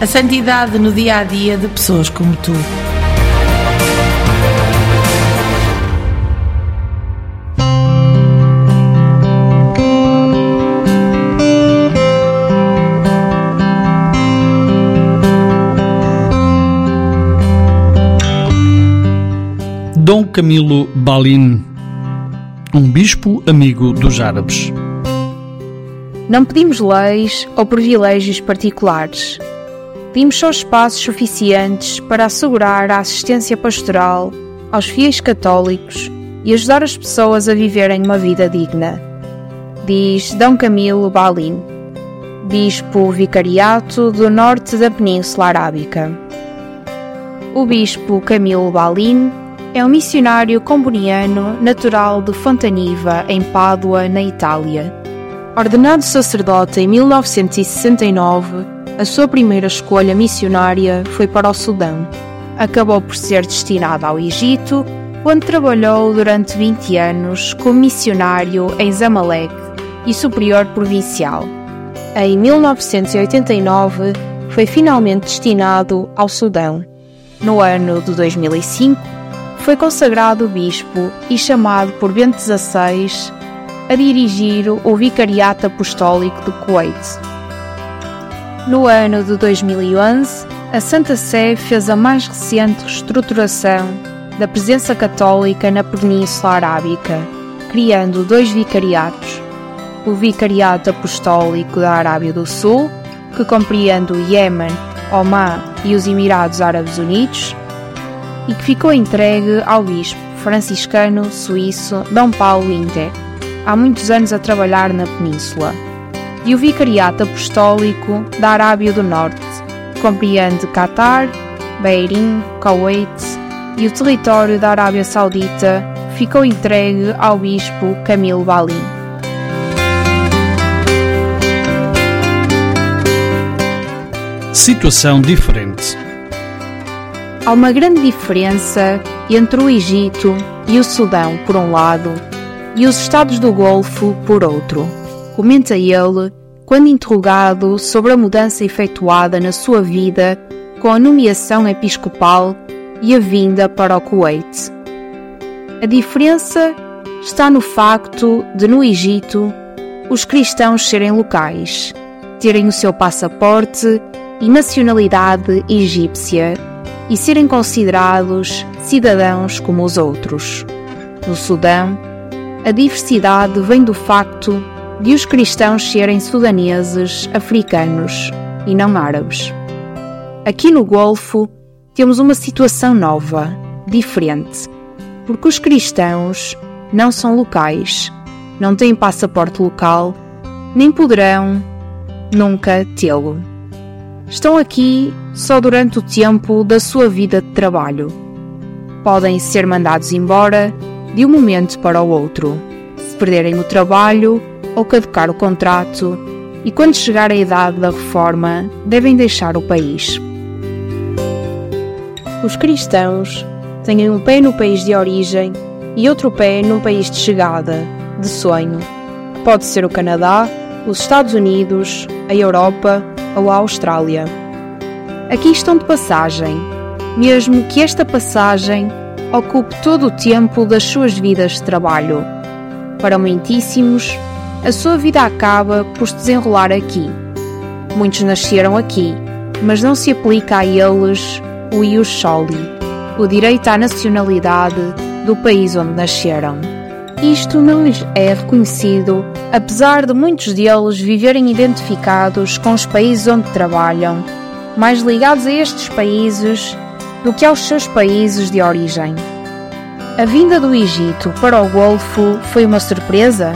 A santidade no dia a dia de pessoas como tu. Dom Camilo Balin, um bispo amigo dos árabes. Não pedimos leis ou privilégios particulares. Pedimos só espaços suficientes para assegurar a assistência pastoral aos fiéis católicos e ajudar as pessoas a viverem uma vida digna. Diz Dom Camilo Balin, Bispo Vicariato do Norte da Península Arábica. O Bispo Camilo Balin é um missionário comboniano natural de Fontaniva, em Pádua, na Itália. Ordenado sacerdote em 1969, a sua primeira escolha missionária foi para o Sudão. Acabou por ser destinado ao Egito, onde trabalhou durante 20 anos como missionário em Zamalek e superior provincial. Em 1989, foi finalmente destinado ao Sudão. No ano de 2005, foi consagrado bispo e chamado por Bento XVI a dirigir o Vicariato Apostólico do Kuwait. No ano de 2011, a Santa Sé fez a mais recente reestruturação da presença católica na Península Arábica, criando dois vicariatos: o Vicariato Apostólico da Arábia do Sul, que compreende o Iêmen, Omã e os Emirados Árabes Unidos, e que ficou entregue ao bispo franciscano suíço Dom Paulo Inter, há muitos anos a trabalhar na península, e o Vicariato Apostólico da Arábia do Norte, compreende Catar, Bahrein, Kuwait e o território da Arábia Saudita, ficou entregue ao bispo Camilo Balim. Situação diferente. Há uma grande diferença entre o Egito e o Sudão, por um lado, e os Estados do Golfo, por outro. Comenta ele quando interrogado sobre a mudança efetuada na sua vida com a nomeação episcopal e a vinda para o Kuwait. A diferença está no facto de, no Egito, os cristãos serem locais, terem o seu passaporte e nacionalidade egípcia e serem considerados cidadãos como os outros. No Sudão, a diversidade vem do facto de os cristãos serem sudaneses, africanos e não árabes. Aqui no Golfo temos uma situação nova, diferente, porque os cristãos não são locais, não têm passaporte local, nem poderão nunca tê-lo. Estão aqui só durante o tempo da sua vida de trabalho. Podem ser mandados embora de um momento para o outro, se perderem o trabalho ou caducar o contrato, e quando chegar a idade da reforma, devem deixar o país. Os cristãos têm um pé no país de origem e outro pé no país de chegada, de sonho, que pode ser o Canadá, os Estados Unidos, a Europa ou a Austrália. Aqui estão de passagem, mesmo que esta passagem ocupe todo o tempo das suas vidas de trabalho. Para muitíssimos, a sua vida acaba por se desenrolar aqui. Muitos nasceram aqui, mas não se aplica a eles o ius soli, o direito à nacionalidade do país onde nasceram. Isto não lhes é reconhecido, apesar de muitos deles viverem identificados com os países onde trabalham, mais ligados a estes países do que aos seus países de origem. A vinda do Egito para o Golfo foi uma surpresa?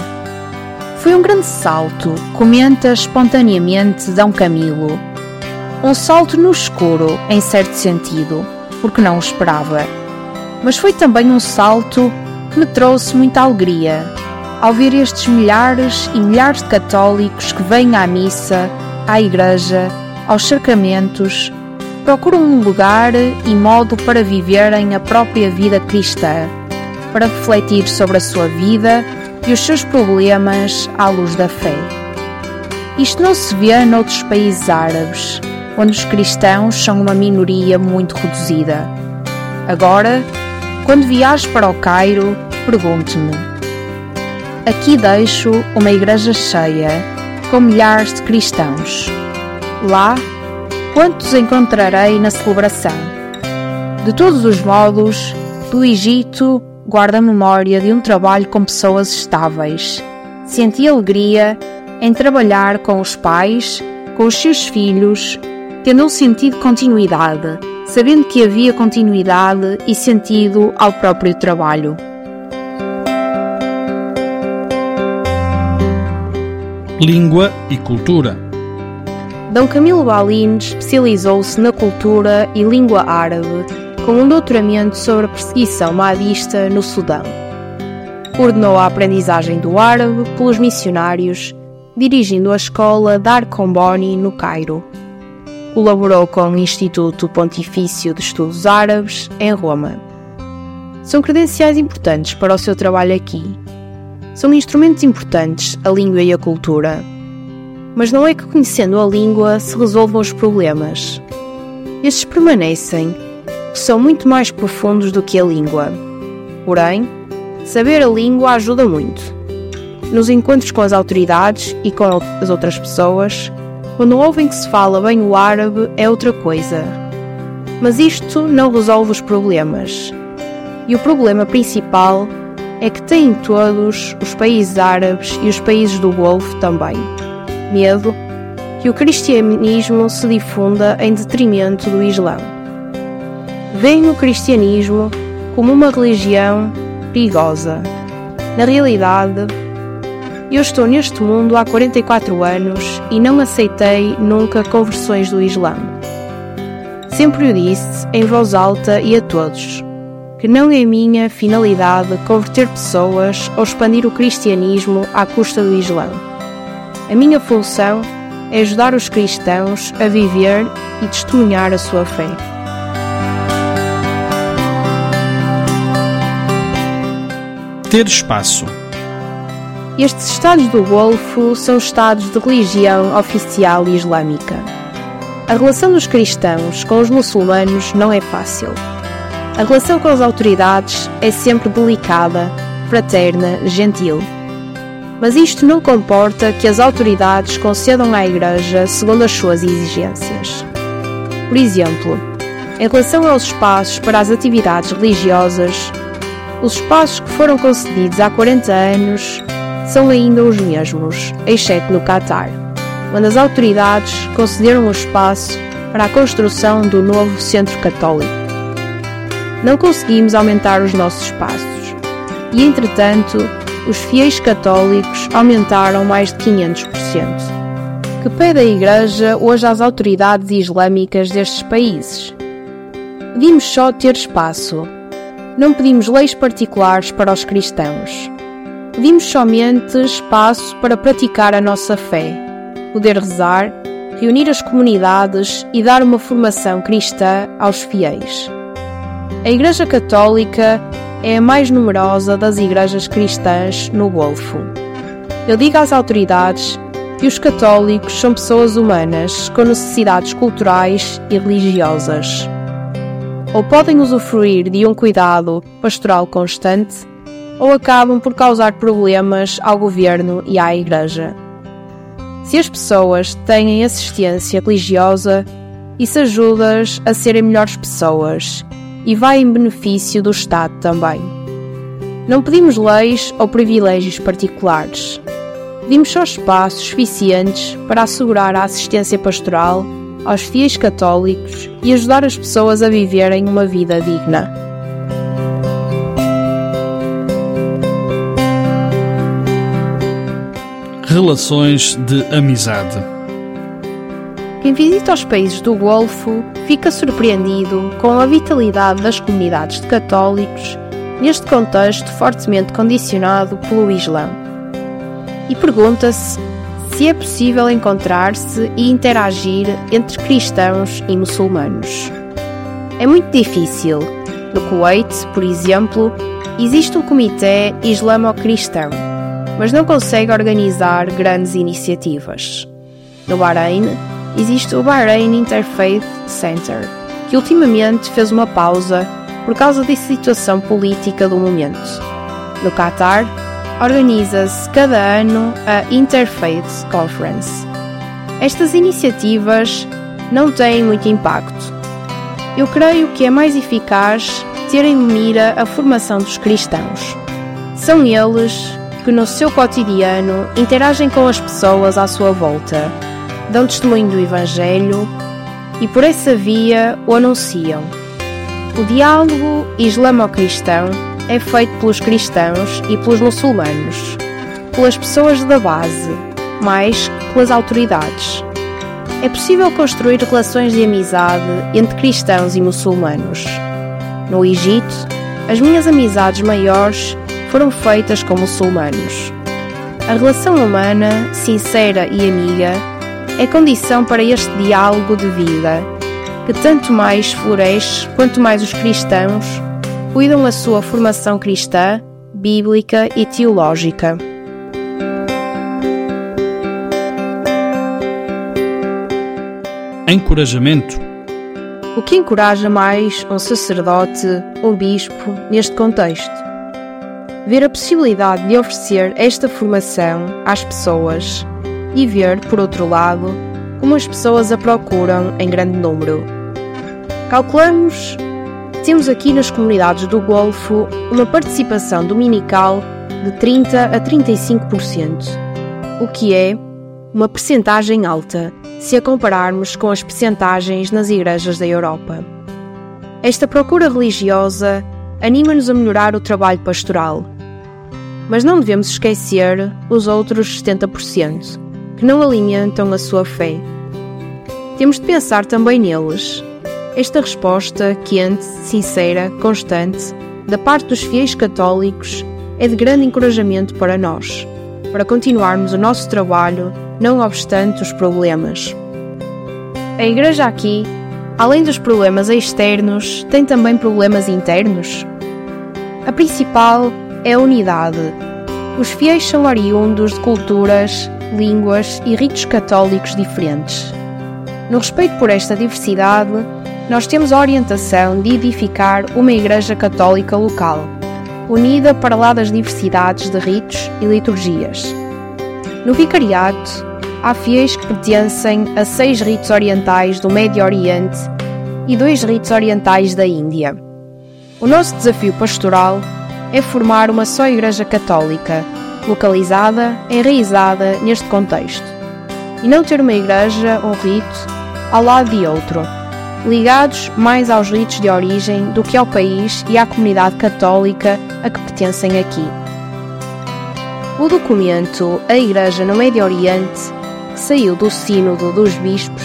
Foi um grande salto, comenta espontaneamente D. Camilo. Um salto no escuro, em certo sentido, porque não o esperava. Mas foi também um salto que me trouxe muita alegria ao ver estes milhares e milhares de católicos que vêm à missa, à igreja, aos sacramentos, procuram um lugar e modo para viverem a própria vida cristã, para refletir sobre a sua vida e os seus problemas à luz da fé. Isto não se vê noutros países árabes, onde os cristãos são uma minoria muito reduzida. Agora, quando viajo para o Cairo, pergunto-me: aqui deixo uma igreja cheia, com milhares de cristãos. Lá, quantos encontrarei na celebração? De todos os modos, do Egito guardo a memória de um trabalho com pessoas estáveis. Senti alegria em trabalhar com os pais, com os seus filhos, tendo um sentido de continuidade, sabendo que havia continuidade e sentido ao próprio trabalho. Língua e cultura. D. Camilo Balim especializou-se na cultura e língua árabe, com um doutoramento sobre a perseguição mahdista no Sudão. Coordenou a aprendizagem do árabe pelos missionários, dirigindo a escola Dar Comboni no Cairo. Colaborou com o Instituto Pontifício de Estudos Árabes, em Roma. São credenciais importantes para o seu trabalho aqui. São instrumentos importantes a língua e a cultura. Mas não é que conhecendo a língua se resolvam os problemas. Estes permanecem, são muito mais profundos do que a língua. Porém, saber a língua ajuda muito. Nos encontros com as autoridades e com as outras pessoas, quando ouvem que se fala bem o árabe é outra coisa. Mas isto não resolve os problemas. E o problema principal é que têm todos os países árabes e os países do Golfo também. Medo que o cristianismo se difunda em detrimento do Islã. Veem o cristianismo como uma religião perigosa. Na realidade, eu estou neste mundo há 44 anos e não aceitei nunca conversões do Islã. Sempre o disse, em voz alta e a todos, que não é minha finalidade converter pessoas ou expandir o cristianismo à custa do Islã. A minha função é ajudar os cristãos a viver e testemunhar a sua fé. Ter espaço. Estes estados do Golfo são estados de religião oficial islâmica. A relação dos cristãos com os muçulmanos não é fácil. A relação com as autoridades é sempre delicada, fraterna, gentil. Mas isto não comporta que as autoridades concedam à Igreja segundo as suas exigências. Por exemplo, em relação aos espaços para as atividades religiosas, os espaços que foram concedidos há 40 anos são ainda os mesmos, exceto no Catar, onde as autoridades concederam o espaço para a construção do novo centro católico. Não conseguimos aumentar os nossos espaços e, entretanto, os fiéis católicos aumentaram mais de 500%. Que pede a Igreja hoje às autoridades islâmicas destes países? Pedimos só ter espaço. Não pedimos leis particulares para os cristãos. Pedimos somente espaço para praticar a nossa fé, poder rezar, reunir as comunidades e dar uma formação cristã aos fiéis. A Igreja Católica é a mais numerosa das igrejas cristãs no Golfo. Eu digo às autoridades que os católicos são pessoas humanas com necessidades culturais e religiosas. Ou podem usufruir de um cuidado pastoral constante, ou acabam por causar problemas ao governo e à Igreja. Se as pessoas têm assistência religiosa, isso ajuda-as a serem melhores pessoas e vai em benefício do Estado também. Não pedimos leis ou privilégios particulares. Pedimos só espaços suficientes para assegurar a assistência pastoral aos fiéis católicos e ajudar as pessoas a viverem uma vida digna. Relações de amizade. Quem visita os países do Golfo fica surpreendido com a vitalidade das comunidades de católicos neste contexto fortemente condicionado pelo Islã. E pergunta-se se é possível encontrar-se e interagir entre cristãos e muçulmanos. É muito difícil. No Kuwait, por exemplo, existe um comitê islamo-cristão, mas não consegue organizar grandes iniciativas. No Bahrein, existe o Bahrein Interfaith Center, que ultimamente fez uma pausa por causa da situação política do momento. No Catar, organiza-se cada ano a Interfaith Conference. Estas iniciativas não têm muito impacto. Eu creio que é mais eficaz ter em mira a formação dos cristãos. São eles que, no seu cotidiano, interagem com as pessoas à sua volta, dão testemunho do Evangelho e, por essa via, o anunciam. O diálogo islamo-cristão é feito pelos cristãos e pelos muçulmanos, pelas pessoas da base, mais que pelas autoridades. É possível construir relações de amizade entre cristãos e muçulmanos. No Egito, as minhas amizades maiores foram feitas com muçulmanos. A relação humana, sincera e amiga, é condição para este diálogo de vida, que tanto mais floresce quanto mais os cristãos cuidam a sua formação cristã, bíblica e teológica. Encorajamento. O que encoraja mais um sacerdote, um bispo, neste contexto? Ver a possibilidade de oferecer esta formação às pessoas e ver, por outro lado, como as pessoas a procuram em grande número. Calculamos temos aqui nas comunidades do Golfo uma participação dominical de 30 a 35%, o que é uma percentagem alta se a compararmos com as percentagens nas igrejas da Europa. Esta procura religiosa anima-nos a melhorar o trabalho pastoral, mas não devemos esquecer os outros 70% que não alimentam a sua fé. Temos de pensar também neles esta resposta quente, sincera, constante, da parte dos fiéis católicos, é de grande encorajamento para nós, para continuarmos o nosso trabalho, não obstante os problemas. A Igreja aqui, além dos problemas externos, tem também problemas internos. A principal é a unidade. Os fiéis são oriundos de culturas, línguas e ritos católicos diferentes. No respeito por esta diversidade, nós temos a orientação de edificar uma Igreja Católica local, unida para lá das diversidades de ritos e liturgias. No Vicariato, há fiéis que pertencem a seis ritos orientais do Médio Oriente e dois ritos orientais da Índia. O nosso desafio pastoral é formar uma só Igreja Católica, localizada, enraizada neste contexto, e não ter uma igreja ou rito ao lado de outro ligados mais aos ritos de origem do que ao país e à comunidade católica a que pertencem aqui. O documento A Igreja no Médio Oriente, que saiu do Sínodo dos Bispos,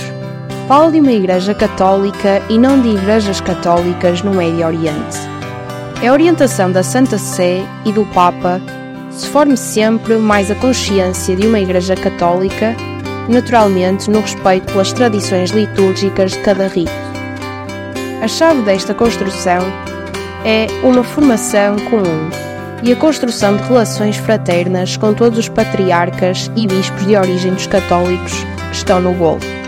fala de uma Igreja Católica e não de igrejas católicas no Médio Oriente. É a orientação da Santa Sé e do Papa se forme sempre mais a consciência de uma Igreja Católica, naturalmente no respeito pelas tradições litúrgicas de cada rito. A chave desta construção é uma formação comum e a construção de relações fraternas com todos os patriarcas e bispos de origem dos católicos que estão no Golfo.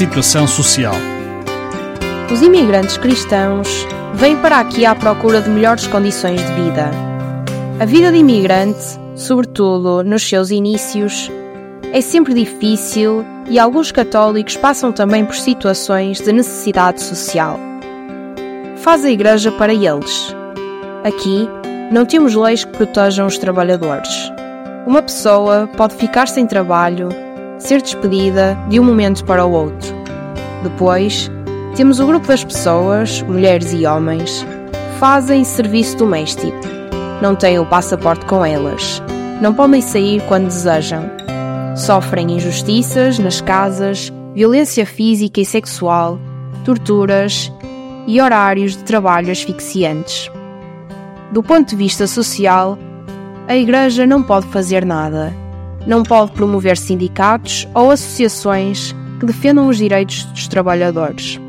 situação social. Os imigrantes cristãos vêm para aqui à procura de melhores condições de vida. A vida de imigrante, sobretudo nos seus inícios, é sempre difícil e alguns católicos passam também por situações de necessidade social. Faz a Igreja para eles. Aqui, não temos leis que protejam os trabalhadores. Uma pessoa pode ficar sem trabalho, ser despedida de um momento para o outro. Depois, temos o grupo das pessoas, mulheres e homens, que fazem serviço doméstico. Não têm o passaporte com elas. Não podem sair quando desejam Sofrem injustiças nas casas, violência física e sexual, torturas e horários de trabalho asfixiantes. Do ponto de vista social, a Igreja não pode fazer nada. Não pode promover sindicatos ou associações que defendam os direitos dos trabalhadores.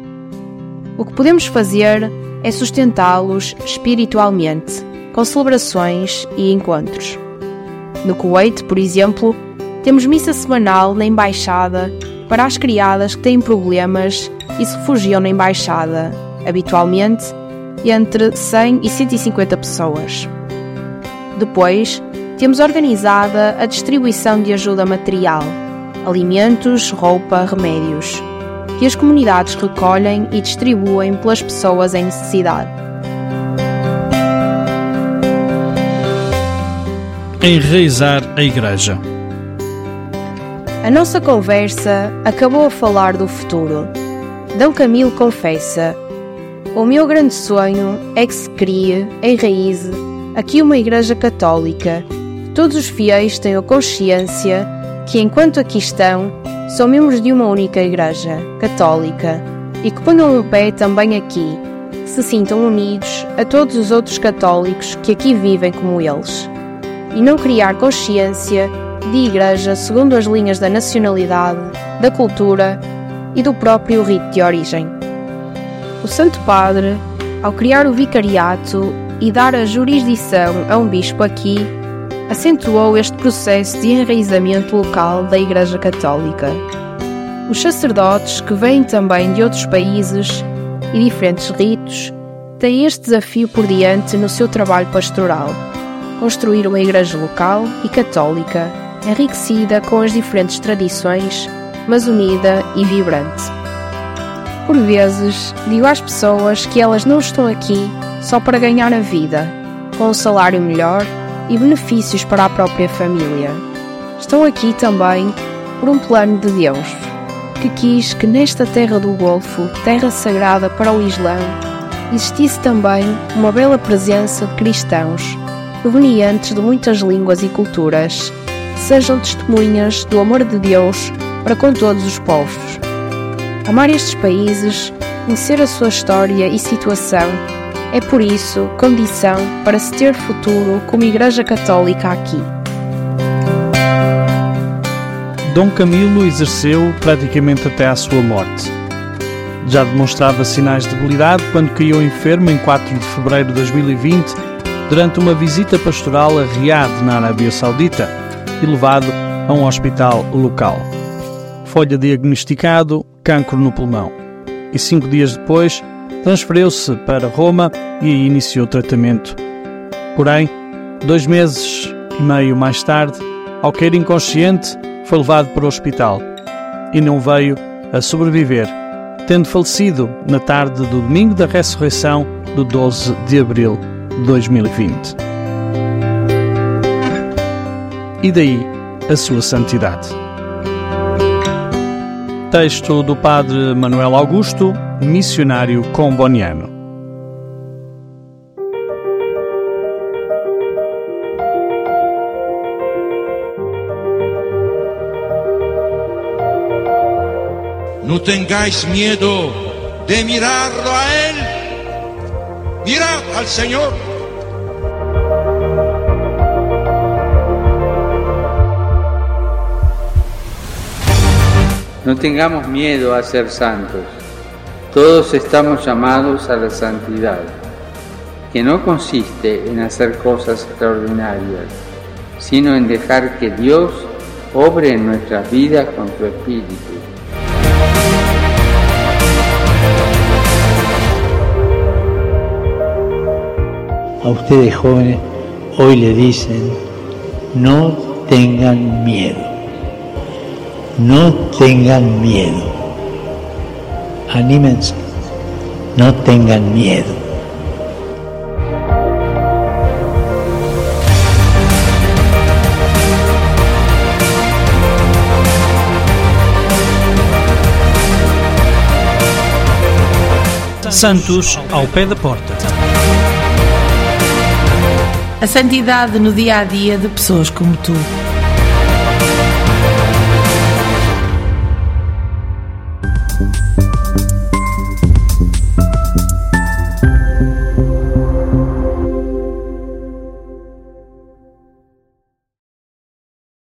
O que podemos fazer é sustentá-los espiritualmente, com celebrações e encontros. No Kuwait, por exemplo, temos missa semanal na embaixada para as criadas que têm problemas e se refugiam na embaixada, habitualmente entre 100 e 150 pessoas. Depois, temos organizada a distribuição de ajuda material, alimentos, roupa, remédios, que as comunidades recolhem e distribuem pelas pessoas em necessidade. Enraizar a Igreja. A nossa conversa acabou a falar do futuro. D. Camilo confessa: O meu grande sonho é que se crie, enraize, aqui uma Igreja Católica. Todos os fiéis tenham consciência que, enquanto aqui estão, são membros de uma única Igreja Católica e que ponham o pé também aqui, que se sintam unidos a todos os outros católicos que aqui vivem como eles. E não criar consciência de igreja segundo as linhas da nacionalidade, da cultura e do próprio rito de origem. O Santo Padre, ao criar o vicariato e dar a jurisdição a um bispo aqui, acentuou este processo de enraizamento local da Igreja Católica. Os sacerdotes, que vêm também de outros países e diferentes ritos, têm este desafio por diante no seu trabalho pastoral: construir uma igreja local e católica enriquecida com as diferentes tradições, mas unida e vibrante. Por vezes, digo às pessoas que elas não estão aqui só para ganhar a vida, com um salário melhor e benefícios para a própria família. Estão aqui também por um plano de Deus, que quis que nesta terra do Golfo, terra sagrada para o Islã, existisse também uma bela presença de cristãos, provenientes de muitas línguas e culturas, sejam testemunhas do amor de Deus para com todos os povos. Amar estes países, conhecer a sua história e situação, é por isso condição para se ter futuro como Igreja Católica aqui. Dom Camilo exerceu praticamente até à sua morte. Já demonstrava sinais de debilidade quando caiu enfermo em 4 de fevereiro de 2020 durante uma visita pastoral a Riad, na Arábia Saudita e levado a um hospital local. Foi-lhe diagnosticado cancro no pulmão e cinco dias depois transferiu-se para Roma e iniciou o tratamento. Porém, dois meses e meio mais tarde, ao cair inconsciente, foi levado para o hospital e não veio a sobreviver, tendo falecido na tarde do domingo da ressurreição do 12 de abril de 2020 e daí a sua santidade. Texto do Padre Manuel Augusto, missionário comboniano. No tengáis miedo de mirarlo a Él. Mirad al Señor. No tengamos miedo a ser santos. Todos estamos llamados a la santidad, que no consiste en hacer cosas extraordinarias, sino en dejar que Dios obre en nuestras vidas con su Espíritu. A ustedes jóvenes hoy le dicen, no tengan miedo. No tengan miedo, anímense, no tengan miedo. Santos ao pé da porta. A santidade no dia a dia de pessoas como tu.